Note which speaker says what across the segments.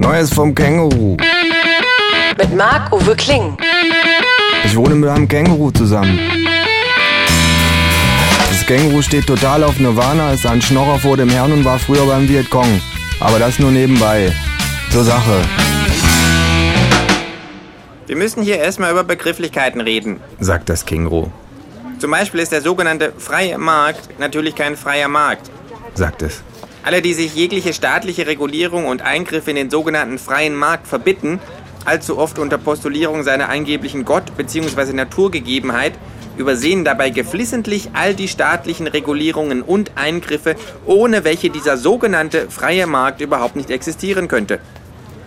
Speaker 1: Neues vom Känguru.
Speaker 2: Mit Marc-Uwe Kling.
Speaker 1: Ich wohne mit einem Känguru zusammen. Das Känguru steht total auf Nirvana, ist ein Schnorrer vor dem Herrn und war früher beim Vietcong. Aber das nur nebenbei. Zur Sache,
Speaker 3: Wir müssen hier erstmal über Begrifflichkeiten reden.
Speaker 1: sagt das Känguru,
Speaker 3: Zum Beispiel ist der sogenannte freie Markt natürlich kein freier Markt.
Speaker 1: sagt es.
Speaker 3: Alle, die sich jegliche staatliche Regulierung und Eingriffe in den sogenannten freien Markt verbitten, allzu oft unter Postulierung seiner angeblichen Gott- bzw. Naturgegebenheit, übersehen dabei geflissentlich all die staatlichen Regulierungen und Eingriffe, ohne welche dieser sogenannte freie Markt überhaupt nicht existieren könnte.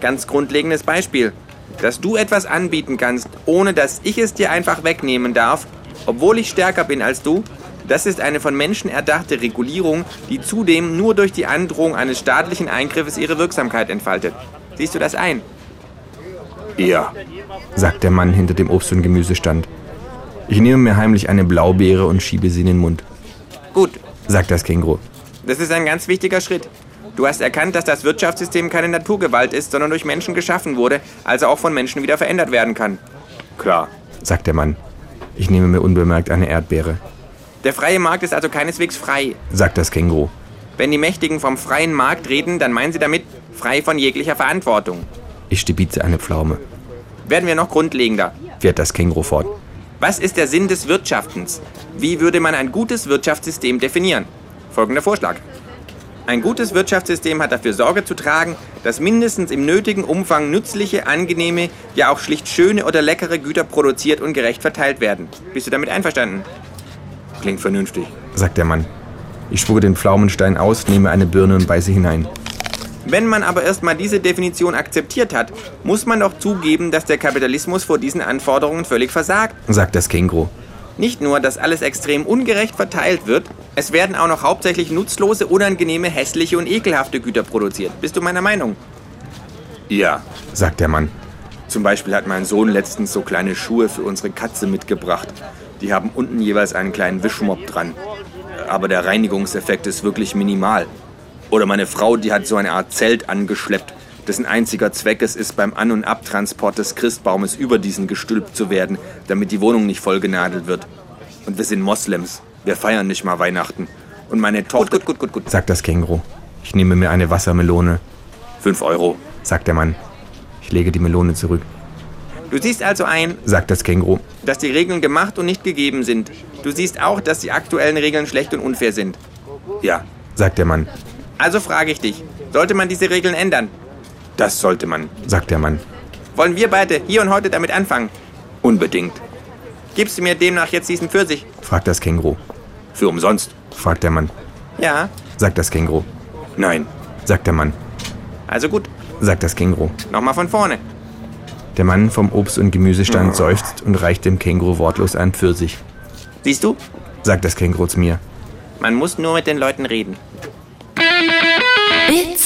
Speaker 3: Ganz grundlegendes Beispiel. Dass du etwas anbieten kannst, ohne dass ich es dir einfach wegnehmen darf, obwohl ich stärker bin als du, das ist eine von Menschen erdachte Regulierung, die zudem nur durch die Androhung eines staatlichen Eingriffes ihre Wirksamkeit entfaltet. Siehst du das ein?
Speaker 1: Ja, sagt der Mann hinter dem Obst- und Gemüsestand. Ich nehme mir heimlich eine Blaubeere und schiebe sie in den Mund,
Speaker 3: Gut,
Speaker 1: sagt das Känguru.
Speaker 3: das ist ein ganz wichtiger Schritt. Du hast erkannt, dass das Wirtschaftssystem keine Naturgewalt ist, sondern durch Menschen geschaffen wurde, also auch von Menschen wieder verändert werden kann.
Speaker 1: Klar, sagt der Mann. Ich nehme mir unbemerkt eine Erdbeere,
Speaker 3: Der freie Markt ist also keineswegs frei.
Speaker 1: sagt das Känguru.
Speaker 3: Wenn die Mächtigen vom freien Markt reden, dann meinen sie damit frei von jeglicher Verantwortung.
Speaker 1: Ich stibize eine Pflaume,
Speaker 3: Werden wir noch grundlegender.
Speaker 1: fährt das Känguru fort.
Speaker 3: Was ist der Sinn des Wirtschaftens? Wie würde man ein gutes Wirtschaftssystem definieren? Folgender Vorschlag. Ein gutes Wirtschaftssystem hat dafür Sorge zu tragen, dass mindestens im nötigen Umfang nützliche, angenehme, ja auch schlicht schöne oder leckere Güter produziert und gerecht verteilt werden. Bist du damit einverstanden?
Speaker 1: Klingt vernünftig, sagt der Mann. Ich spucke den Pflaumenstein aus, nehme eine Birne und beiße hinein.
Speaker 3: Wenn man aber erstmal diese Definition akzeptiert hat, muss man doch zugeben, dass der Kapitalismus vor diesen Anforderungen völlig versagt.
Speaker 1: sagt das Känguru.
Speaker 3: Nicht nur, dass alles extrem ungerecht verteilt wird, es werden auch noch hauptsächlich nutzlose, unangenehme, hässliche und ekelhafte Güter produziert. Bist du meiner Meinung?
Speaker 1: Ja, sagt der Mann.
Speaker 4: Zum Beispiel hat mein Sohn letztens so kleine Schuhe für unsere Katze mitgebracht. Die haben unten jeweils einen kleinen Wischmopp dran. Aber der Reinigungseffekt ist wirklich minimal. Oder meine Frau, die hat so eine Art Zelt angeschleppt, dessen einziger Zweck es ist, beim An- und Abtransport des Christbaumes über diesen gestülpt zu werden, damit die Wohnung nicht vollgenadelt wird. Und wir sind Moslems. Wir feiern nicht mal Weihnachten. Und meine
Speaker 3: Gut,
Speaker 4: Tochter...
Speaker 3: gut, gut, gut, gut.
Speaker 1: sagt das Känguru. Ich nehme mir eine Wassermelone,
Speaker 4: Fünf Euro.
Speaker 1: sagt der Mann. Ich lege die Melone zurück,
Speaker 3: Du siehst also ein,
Speaker 1: sagt das Känguru.
Speaker 3: dass die Regeln gemacht und nicht gegeben sind. Du siehst auch, dass die aktuellen Regeln schlecht und unfair sind.
Speaker 4: Ja,
Speaker 1: sagt der Mann,
Speaker 3: Also frage ich dich, sollte man diese Regeln ändern?
Speaker 4: das sollte man.
Speaker 1: sagt der Mann.
Speaker 3: Wollen wir beide hier und heute damit anfangen?
Speaker 4: Unbedingt.
Speaker 3: Gibst du mir demnach jetzt diesen Pfirsich?
Speaker 1: fragt das Känguru.
Speaker 4: Für umsonst.
Speaker 1: Fragt der Mann,
Speaker 3: Ja,
Speaker 1: sagt das Känguru.
Speaker 4: Nein.
Speaker 1: Sagt der Mann,
Speaker 3: also gut.
Speaker 1: sagt das Känguru.
Speaker 3: Nochmal von vorne.
Speaker 1: Der Mann vom Obst- und Gemüsestand seufzt und reicht dem Känguru wortlos einen Pfirsich.
Speaker 3: Siehst du?
Speaker 1: Sagt das Känguru zu mir.
Speaker 3: Man muss nur mit den Leuten reden.
Speaker 2: It's